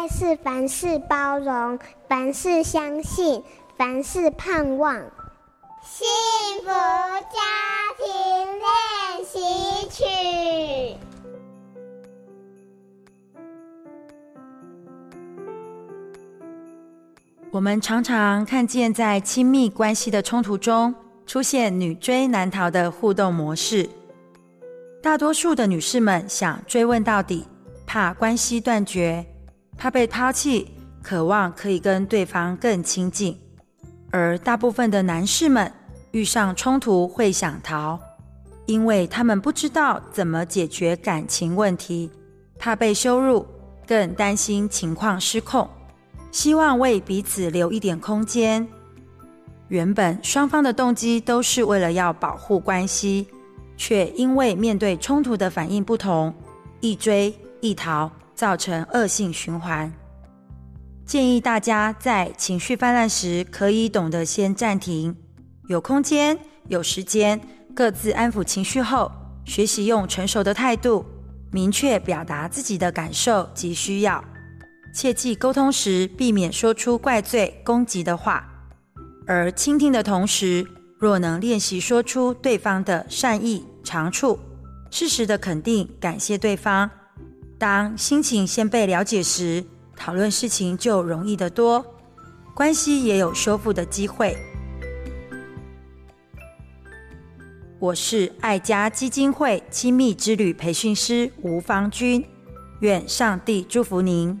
爱是凡事包容，凡事相信，凡事盼望。幸福家庭练习曲。我们常常看见在亲密关系的冲突中，出现女追男逃的互动模式。大多数的女士们想追问到底，怕关系断绝。怕被抛弃，渴望可以跟对方更亲近；而大部分的男士们遇上冲突会想逃，因为他们不知道怎么解决感情问题，怕被羞辱，更担心情况失控，希望为彼此留一点空间。原本双方的动机都是为了要保护关系，却因为面对冲突的反应不同，一追一逃。造成恶性循环。建议大家在情绪泛滥时，可以懂得先暂停，有空间、有时间，各自安抚情绪后，学习用成熟的态度，明确表达自己的感受及需要。切记沟通时，避免说出怪罪、攻击的话，而倾听的同时，若能练习说出对方的善意、长处，适时的肯定、感谢对方。当心情先被了解时，讨论事情就容易得多，关系也有修复的机会。我是爱家基金会亲密之旅培训师吴芳君，愿上帝祝福您。